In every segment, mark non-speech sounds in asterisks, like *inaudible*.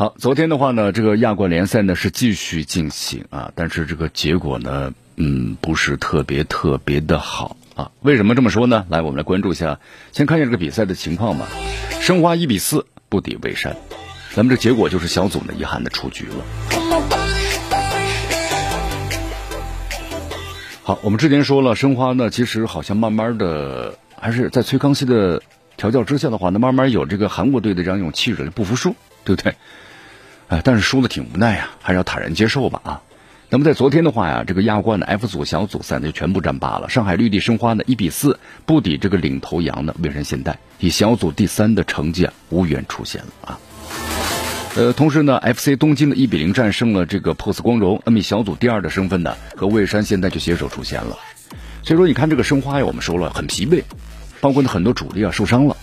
好，昨天的话呢，这个亚冠联赛呢是继续进行啊，但是这个结果呢，嗯，不是特别特别的好啊。为什么这么说呢？来，我们来关注一下，先看一下这个比赛的情况吧。申花一比四不敌蔚山，咱们这结果就是小组呢遗憾的出局了。好，我们之前说了，申花呢其实好像慢慢的还是在崔康熙的调教之下的话，那慢慢有这个韩国队的这样一种气质，不服输，对不对？哎，但是输的挺无奈呀，还是要坦然接受吧啊。那么在昨天的话呀，这个亚冠的 F 组小组赛呢就全部战罢了。上海绿地申花呢一比四不敌这个领头羊的蔚山现代，以小组第三的成绩无缘出线了啊。呃，同时呢，FC 东京的一比零战胜了这个 POS 光荣，那么以小组第二的身份呢和蔚山现在就携手出线了。所以说，你看这个申花呀，我们说了很疲惫，包括呢很多主力啊受伤了，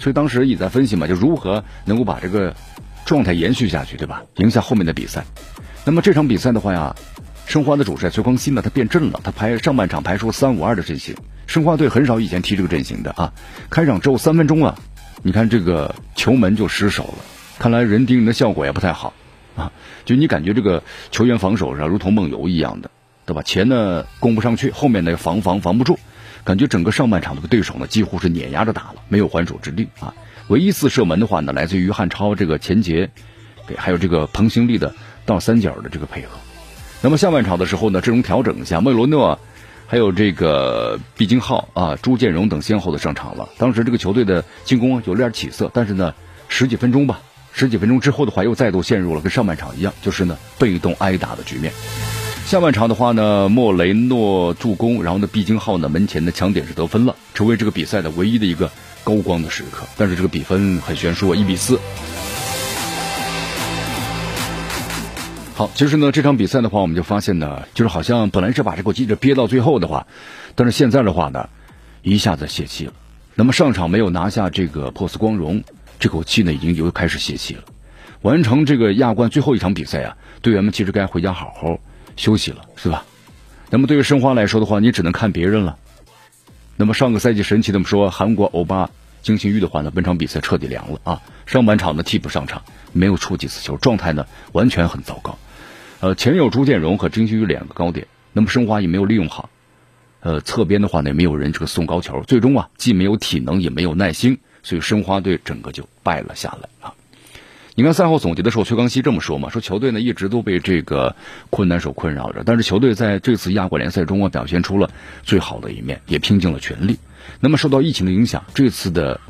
所以当时也在分析嘛，就如何能够把这个。状态延续下去，对吧？赢下后面的比赛。那么这场比赛的话呀，申花的主帅崔光熙呢，他变阵了，他排上半场排出三五二的阵型。申花队很少以前踢这个阵型的啊。开场之后三分钟啊，你看这个球门就失手了，看来人盯人的效果也不太好啊。就你感觉这个球员防守上如同梦游一样的，对吧？前呢攻不上去，后面呢防防防不住，感觉整个上半场这个对手呢几乎是碾压着打了，没有还手之力啊。唯一一次射门的话呢，来自于汉超这个前节，给还有这个彭兴利的倒三角的这个配合。那么下半场的时候呢，阵容调整一下，莫罗诺还有这个毕金浩啊、朱建荣等先后的上场了。当时这个球队的进攻有点起色，但是呢，十几分钟吧，十几分钟之后的话，又再度陷入了跟上半场一样，就是呢被动挨打的局面。下半场的话呢，莫雷诺助攻，然后呢，毕金浩呢门前的抢点是得分了，成为这个比赛的唯一的一个。高光的时刻，但是这个比分很悬殊，一比四。好，其实呢，这场比赛的话，我们就发现呢，就是好像本来是把这口气憋到最后的话，但是现在的话呢，一下子泄气了。那么上场没有拿下这个珀斯光荣，这口气呢，已经又开始泄气了。完成这个亚冠最后一场比赛啊，队员们其实该回家好好休息了，是吧？那么对于申花来说的话，你只能看别人了。那么上个赛季神奇的说，韩国欧巴金星玉的话呢，本场比赛彻底凉了啊！上半场呢替补上场，没有出几次球，状态呢完全很糟糕。呃，前有朱建荣和金星玉两个高点，那么申花也没有利用好。呃，侧边的话呢也没有人这个送高球，最终啊既没有体能也没有耐心，所以申花队整个就败了下来啊。你看赛后总结的时候，崔康熙这么说嘛，说球队呢一直都被这个困难所困扰着，但是球队在这次亚冠联赛中啊表现出了最好的一面，也拼尽了全力。那么受到疫情的影响，这次的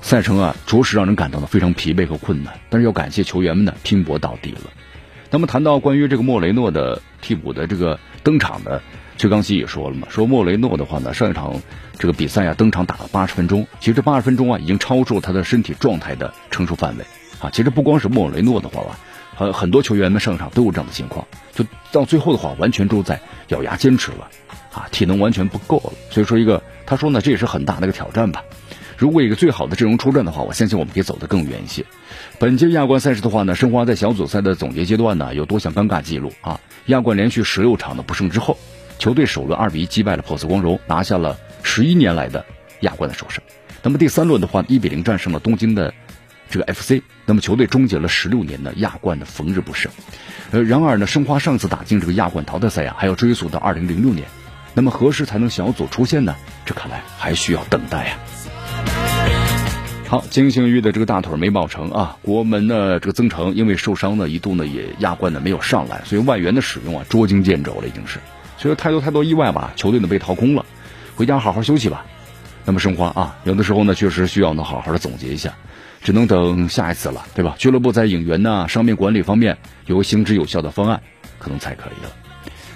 赛程啊着实让人感到呢非常疲惫和困难，但是要感谢球员们呢拼搏到底了。那么谈到关于这个莫雷诺的替补的这个登场的。崔康熙也说了嘛，说莫雷诺的话呢，上一场这个比赛啊，登场打了八十分钟，其实这八十分钟啊，已经超出了他的身体状态的承受范围啊。其实不光是莫雷诺的话吧，很很多球员们上场都有这样的情况，就到最后的话，完全都在咬牙坚持了啊，体能完全不够了。所以说一个，他说呢，这也是很大的一个挑战吧。如果一个最好的阵容出战的话，我相信我们可以走得更远一些。本届亚冠赛事的话呢，申花在小组赛的总结阶段呢，有多项尴尬记录啊。亚冠连续十六场的不胜之后。球队首轮二比一击败了珀斯光荣，拿下了十一年来的亚冠的首胜。那么第三轮的话，一比零战胜了东京的这个 FC。那么球队终结了十六年的亚冠的逢日不胜。呃，然而呢，申花上次打进这个亚冠淘汰赛呀，还要追溯到二零零六年。那么何时才能小组出线呢？这看来还需要等待呀。好，金星玉的这个大腿没抱成啊。国门呢，这个曾诚因为受伤呢，一度呢也亚冠呢没有上来，所以外援的使用啊捉襟见肘了，已经是。所以太多太多意外吧，球队呢被掏空了，回家好好休息吧。那么申花啊，有的时候呢确实需要呢好好的总结一下，只能等下一次了，对吧？俱乐部在引援呢、伤病管理方面有个行之有效的方案，可能才可以了。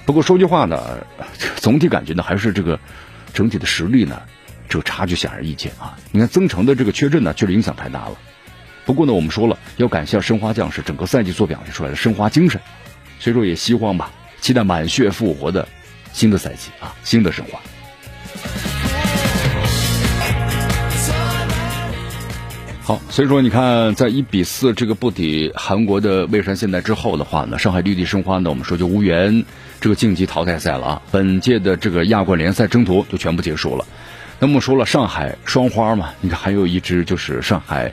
不过说句话呢，*laughs* 总体感觉呢还是这个整体的实力呢，这个差距显而易见啊。你看曾诚的这个缺阵呢，确实影响太大了。不过呢，我们说了要感谢申花将士整个赛季所表现出来的申花精神。所以说也希望吧，期待满血复活的新的赛季啊，新的申花。好，所以说你看，在一比四这个不敌韩国的蔚山现代之后的话呢，上海绿地申花呢，我们说就无缘这个晋级淘汰赛了啊。本届的这个亚冠联赛争夺就全部结束了。那么说了，上海双花嘛，你看还有一支就是上海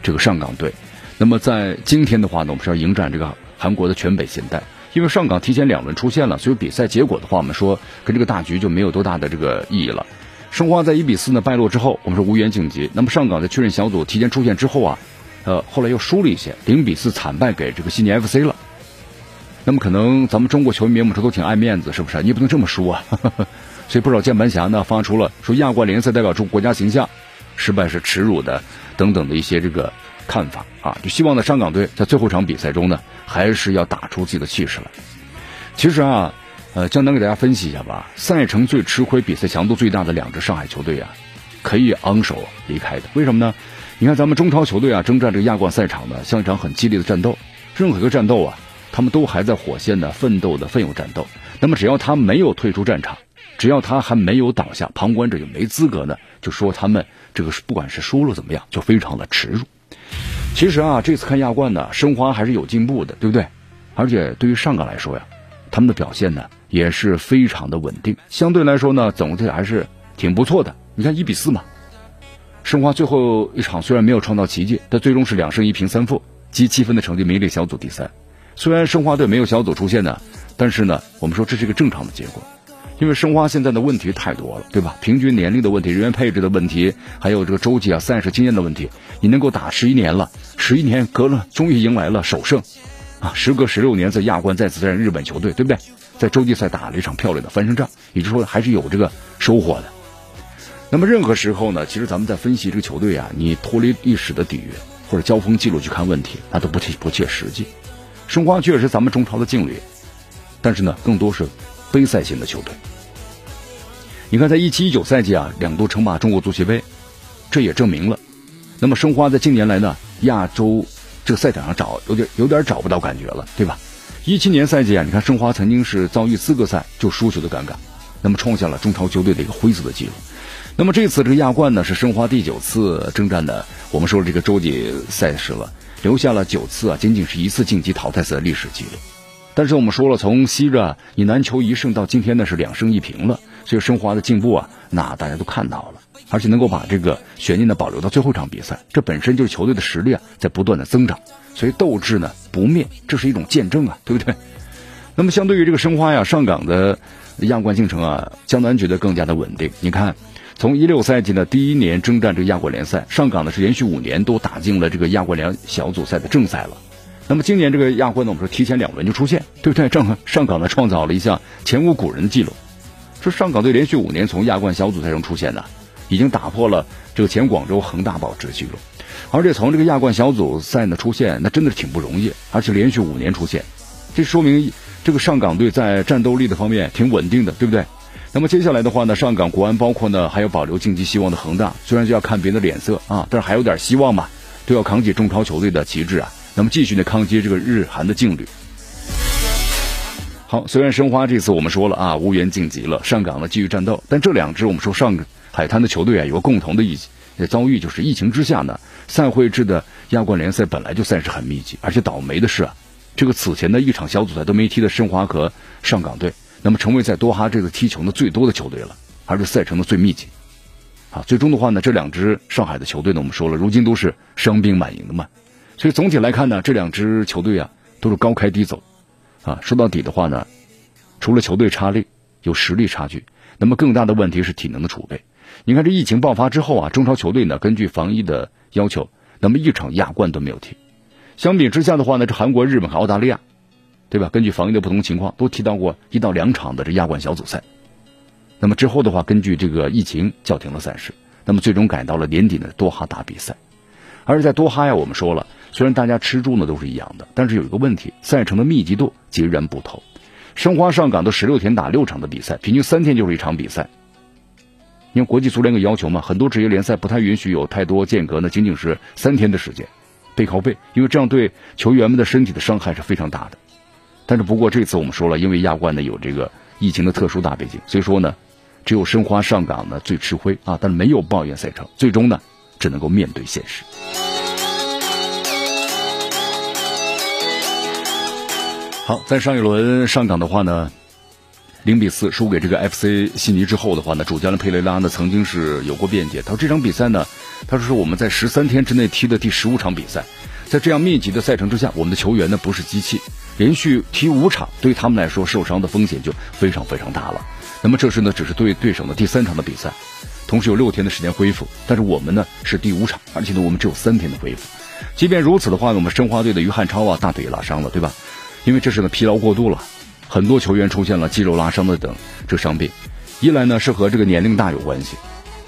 这个上港队。那么在今天的话呢，我们是要迎战这个韩国的全北现代，因为上港提前两轮出现了，所以比赛结果的话，我们说跟这个大局就没有多大的这个意义了。申花在一比四呢败落之后，我们说无缘晋级。那么上港在确认小组提前出线之后啊，呃，后来又输了一些，零比四惨败给这个悉尼 FC 了。那么可能咱们中国球迷我们说都挺爱面子，是不是？你不能这么输啊！*laughs* 所以不少键盘侠呢发出了说亚冠联赛代表中国家形象，失败是耻辱的等等的一些这个看法啊，就希望呢上港队在最后一场比赛中呢还是要打出自己的气势来。其实啊。呃，江南给大家分析一下吧。赛程最吃亏、比赛强度最大的两支上海球队啊，可以昂首离开的。为什么呢？你看咱们中超球队啊，征战这个亚冠赛场呢，像一场很激烈的战斗。任何一个战斗啊，他们都还在火线的奋斗的奋勇战斗。那么只要他没有退出战场，只要他还没有倒下，旁观者就没资格呢，就说他们这个不管是输了怎么样，就非常的耻辱。其实啊，这次看亚冠呢，申花还是有进步的，对不对？而且对于上港来说呀，他们的表现呢。也是非常的稳定，相对来说呢，总体还是挺不错的。你看一比四嘛，申花最后一场虽然没有创造奇迹，但最终是两胜一平三负，积七分的成绩名列小组第三。虽然申花队没有小组出线呢，但是呢，我们说这是一个正常的结果，因为申花现在的问题太多了，对吧？平均年龄的问题、人员配置的问题，还有这个洲际啊赛事经验的问题。你能够打十一年了，十一年隔了，终于迎来了首胜，啊，时隔十六年在亚冠再次战日本球队，对不对？在洲际赛打了一场漂亮的翻身仗，也就是说还是有这个收获的。那么任何时候呢，其实咱们在分析这个球队啊，你脱离历史的底蕴或者交锋记录去看问题，那都不切不切实际。申花确实咱们中超的劲旅，但是呢，更多是杯赛型的球队。你看，在一七一九赛季啊，两度称霸中国足协杯，这也证明了，那么申花在近年来呢，亚洲这个赛场上找有点有点找不到感觉了，对吧？一七年赛季啊，你看申花曾经是遭遇资格赛就输球的尴尬，那么创下了中超球队的一个灰色的记录。那么这次这个亚冠呢，是申花第九次征战的，我们说这个洲际赛事了，留下了九次啊，仅仅是一次晋级淘汰赛的历史记录。但是我们说了，从昔日以难求一胜到今天呢是两胜一平了，所以申花的进步啊，那大家都看到了，而且能够把这个悬念呢保留到最后一场比赛，这本身就是球队的实力啊在不断的增长。所以斗志呢不灭，这是一种见证啊，对不对？那么相对于这个申花呀，上港的亚冠进程啊，江南觉得更加的稳定。你看，从一六赛季的第一年征战这个亚冠联赛，上港呢是连续五年都打进了这个亚冠联小组赛的正赛了。那么今年这个亚冠呢，我们说提前两轮就出现，对不对？正上港呢创造了一项前无古人的记录，说上港队连续五年从亚冠小组赛中出现呢，已经打破了这个前广州恒大保持的记录。而且从这个亚冠小组赛呢出现，那真的是挺不容易，而且连续五年出现，这说明这个上港队在战斗力的方面挺稳定的，对不对？那么接下来的话呢，上港国安包括呢还有保留晋级希望的恒大，虽然就要看别人的脸色啊，但是还有点希望嘛，都要扛起中超球队的旗帜啊，那么继续呢抗击这个日韩的劲旅。好，虽然申花这次我们说了啊无缘晋级了，上港呢继续战斗，但这两支我们说上海滩的球队啊有个共同的意遭遇就是疫情之下呢，赛会制的亚冠联赛本来就赛事很密集，而且倒霉的是啊，这个此前的一场小组赛都没踢的申花和上港队，那么成为在多哈这个踢球的最多的球队了，而且赛程的最密集，啊，最终的话呢，这两支上海的球队呢，我们说了，如今都是伤兵满营的嘛，所以总体来看呢，这两支球队啊都是高开低走，啊，说到底的话呢，除了球队差力有实力差距，那么更大的问题是体能的储备。你看这疫情爆发之后啊，中超球队呢根据防疫的要求，那么一场亚冠都没有踢。相比之下的话呢，这韩国、日本和澳大利亚，对吧？根据防疫的不同情况，都踢到过一到两场的这亚冠小组赛。那么之后的话，根据这个疫情叫停了赛事，那么最终改到了年底的多哈打比赛。而在多哈呀，我们说了，虽然大家吃住呢都是一样的，但是有一个问题，赛程的密集度截然不同。申花上港都十六天打六场的比赛，平均三天就是一场比赛。因为国际足联有要求嘛，很多职业联赛不太允许有太多间隔呢，仅仅是三天的时间，背靠背，因为这样对球员们的身体的伤害是非常大的。但是不过这次我们说了，因为亚冠呢有这个疫情的特殊大背景，所以说呢，只有申花上港呢最吃亏啊，但没有抱怨赛程，最终呢只能够面对现实。好，在上一轮上港的话呢，零比四输给这个 FC 悉尼之后的话呢，主教练佩雷拉呢曾经是有过辩解，他说这场比赛呢，他说是我们在十三天之内踢的第十五场比赛，在这样密集的赛程之下，我们的球员呢不是机器，连续踢五场对他们来说受伤的风险就非常非常大了。那么这是呢只是对对手的第三场的比赛，同时有六天的时间恢复，但是我们呢是第五场，而且呢我们只有三天的恢复。即便如此的话呢，我们申花队的于汉超啊大腿也拉伤了，对吧？因为这是呢疲劳过度了，很多球员出现了肌肉拉伤的等这伤病，一来呢是和这个年龄大有关系，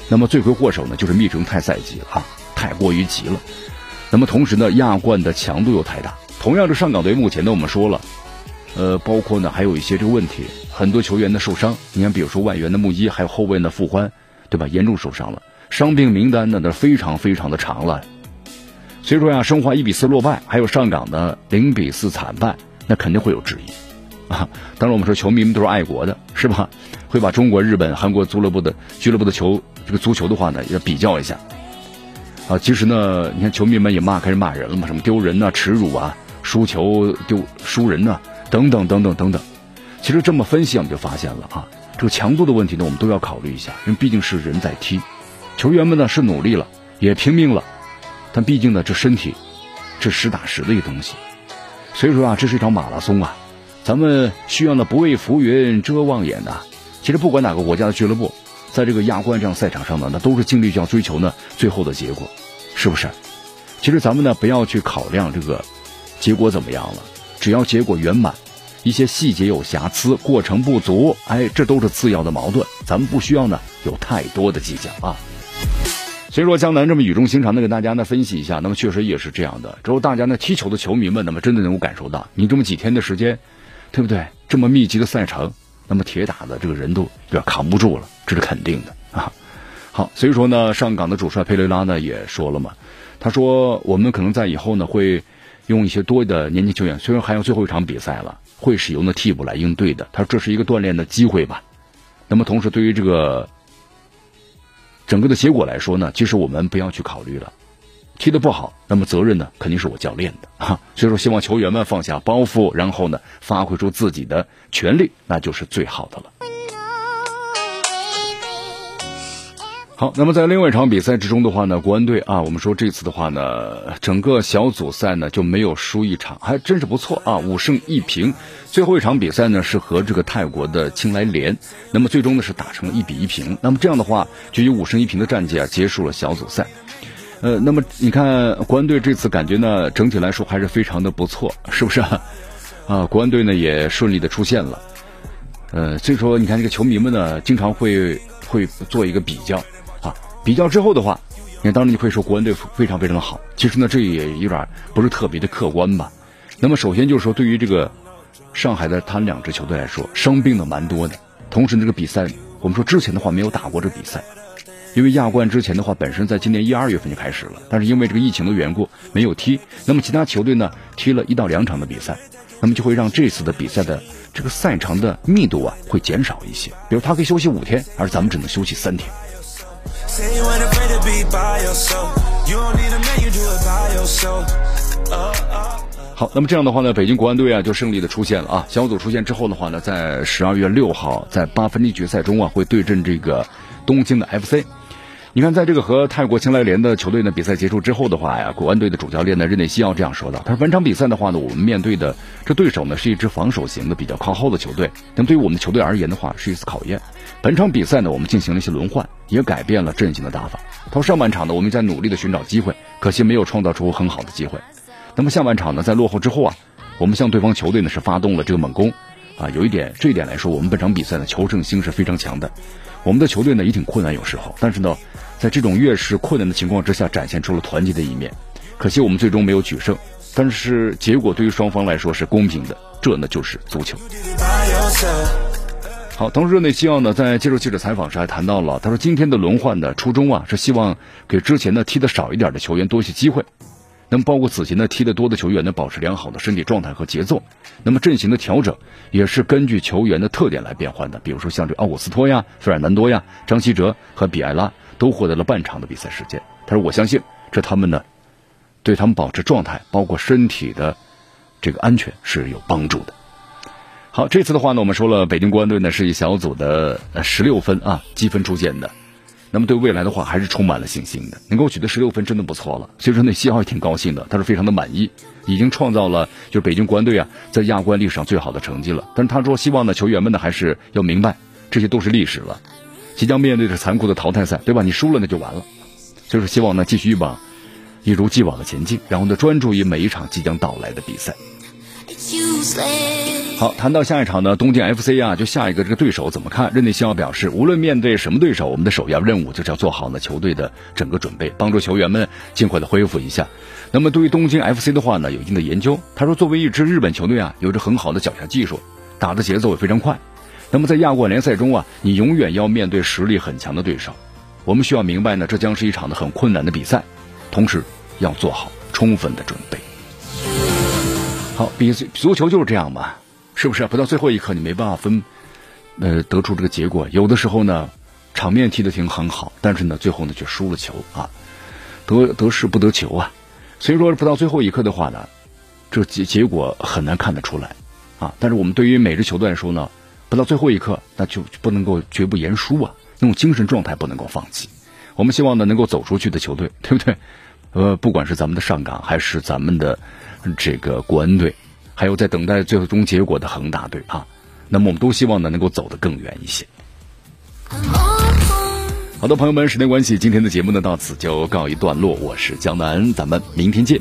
那么罪魁祸首呢就是密城太赛季了，太过于急了。那么同时呢亚冠的强度又太大，同样这上港队目前呢我们说了，呃包括呢还有一些这个问题，很多球员的受伤，你看比如说外援的穆伊，还有后卫的傅欢，对吧？严重受伤了，伤病名单呢那非常非常的长了。所以说呀，申花一比四落败，还有上港的零比四惨败。那肯定会有质疑，啊！当然我们说球迷们都是爱国的，是吧？会把中国、日本、韩国足乐部的俱乐部的球这个足球的话呢，要比较一下。啊，其实呢，你看球迷们也骂，开始骂人了嘛，什么丢人呐、耻辱啊、输球丢输人呐，等等等等等等。其实这么分析，我们就发现了啊，这个强度的问题呢，我们都要考虑一下，因为毕竟是人在踢，球员们呢是努力了，也拼命了，但毕竟呢，这身体是实打实的一个东西。所以说啊，这是一场马拉松啊，咱们需要呢不畏浮云遮望眼呐。其实不管哪个国家的俱乐部，在这个亚冠这样赛场上呢，那都是尽力要追求呢最后的结果，是不是？其实咱们呢不要去考量这个结果怎么样了，只要结果圆满，一些细节有瑕疵、过程不足，哎，这都是次要的矛盾，咱们不需要呢有太多的计较啊。所以说，江南这么语重心长的给大家呢分析一下，那么确实也是这样的。之后大家呢踢球的球迷们，那么真的能够感受到，你这么几天的时间，对不对？这么密集的赛程，那么铁打的这个人都有点扛不住了，这是肯定的 *laughs* 啊。好，所以说呢，上港的主帅佩雷拉呢也说了嘛，他说我们可能在以后呢会用一些多的年轻球员，虽然还有最后一场比赛了，会使用的替补来应对的。他说这是一个锻炼的机会吧。那么同时对于这个。整个的结果来说呢，其实我们不要去考虑了，踢得不好，那么责任呢肯定是我教练的啊。所以说，希望球员们放下包袱，然后呢发挥出自己的全力，那就是最好的了。好，那么在另外一场比赛之中的话呢，国安队啊，我们说这次的话呢，整个小组赛呢就没有输一场，还真是不错啊，五胜一平。最后一场比赛呢是和这个泰国的青莱联，那么最终呢是打成了一比一平。那么这样的话，就以五胜一平的战绩啊结束了小组赛。呃，那么你看国安队这次感觉呢，整体来说还是非常的不错，是不是啊？啊，国安队呢也顺利的出现了。呃，所以说你看这个球迷们呢，经常会会做一个比较。比较之后的话，你看，当然你会说国安队非常非常的好。其实呢，这也有点不是特别的客观吧。那么首先就是说，对于这个上海的他两支球队来说，伤病的蛮多的。同时，这个比赛我们说之前的话没有打过这比赛，因为亚冠之前的话本身在今年一二月份就开始了，但是因为这个疫情的缘故没有踢。那么其他球队呢踢了一到两场的比赛，那么就会让这次的比赛的这个赛程的密度啊会减少一些。比如他可以休息五天，而咱们只能休息三天。好，那么这样的话呢，北京国安队啊就胜利的出现了啊。小组出现之后的话呢，在十二月六号在八分之一决赛中啊会对阵这个东京的 FC。你看，在这个和泰国青莱联的球队呢比赛结束之后的话呀，国安队的主教练呢日内西奥这样说的：“他说本场比赛的话呢，我们面对的这对手呢是一支防守型的比较靠后的球队。那么对于我们的球队而言的话，是一次考验。本场比赛呢，我们进行了一些轮换，也改变了阵型的打法。他说上半场呢，我们在努力的寻找机会，可惜没有创造出很好的机会。那么下半场呢，在落后之后啊，我们向对方球队呢是发动了这个猛攻。啊，有一点这一点来说，我们本场比赛呢求胜心是非常强的。我们的球队呢也挺困难有时候，但是呢。”在这种越是困难的情况之下，展现出了团结的一面。可惜我们最终没有取胜，但是结果对于双方来说是公平的，这呢就是足球。好，同时热内西奥呢在接受记者采访时还谈到了，他说今天的轮换的初衷啊是希望给之前呢踢的少一点的球员多一些机会。那么包括此前呢踢得多的球员呢，保持良好的身体状态和节奏。那么阵型的调整也是根据球员的特点来变换的。比如说像这奥古斯托呀、费尔南多呀、张稀哲和比埃拉都获得了半场的比赛时间。他说：“我相信这他们呢，对他们保持状态，包括身体的这个安全是有帮助的。”好，这次的话呢，我们说了，北京国安队呢是以小组的十六分啊积分出线的。那么对未来的话，还是充满了信心的。能够取得十六分，真的不错了。所以说，那西奥也挺高兴的，他是非常的满意，已经创造了就是北京国安队啊在亚冠历史上最好的成绩了。但是他说，希望呢球员们呢还是要明白，这些都是历史了，即将面对着残酷的淘汰赛，对吧？你输了那就完了。就是，希望呢继续往一如既往的前进，然后呢专注于每一场即将到来的比赛。好，谈到下一场呢，东京 FC 啊，就下一个这个对手怎么看？任内希奥表示，无论面对什么对手，我们的首要任务就是要做好呢球队的整个准备，帮助球员们尽快的恢复一下。那么对于东京 FC 的话呢，有一定的研究。他说，作为一支日本球队啊，有着很好的脚下技术，打的节奏也非常快。那么在亚冠联赛中啊，你永远要面对实力很强的对手。我们需要明白呢，这将是一场的很困难的比赛，同时要做好充分的准备。好，比足球就是这样嘛。是不是不到最后一刻你没办法分，呃，得出这个结果？有的时候呢，场面踢得挺很好，但是呢，最后呢却输了球啊，得得势不得球啊。所以说不到最后一刻的话呢，这结结果很难看得出来啊。但是我们对于每支球队来说呢，不到最后一刻，那就不能够绝不言输啊，那种精神状态不能够放弃。我们希望呢能够走出去的球队，对不对？*laughs* 呃，不管是咱们的上港还是咱们的这个国安队。还有在等待最终结果的恒大队啊，那么我们都希望呢能够走得更远一些。好的，朋友们，时间关系，今天的节目呢到此就告一段落。我是江南，咱们明天见。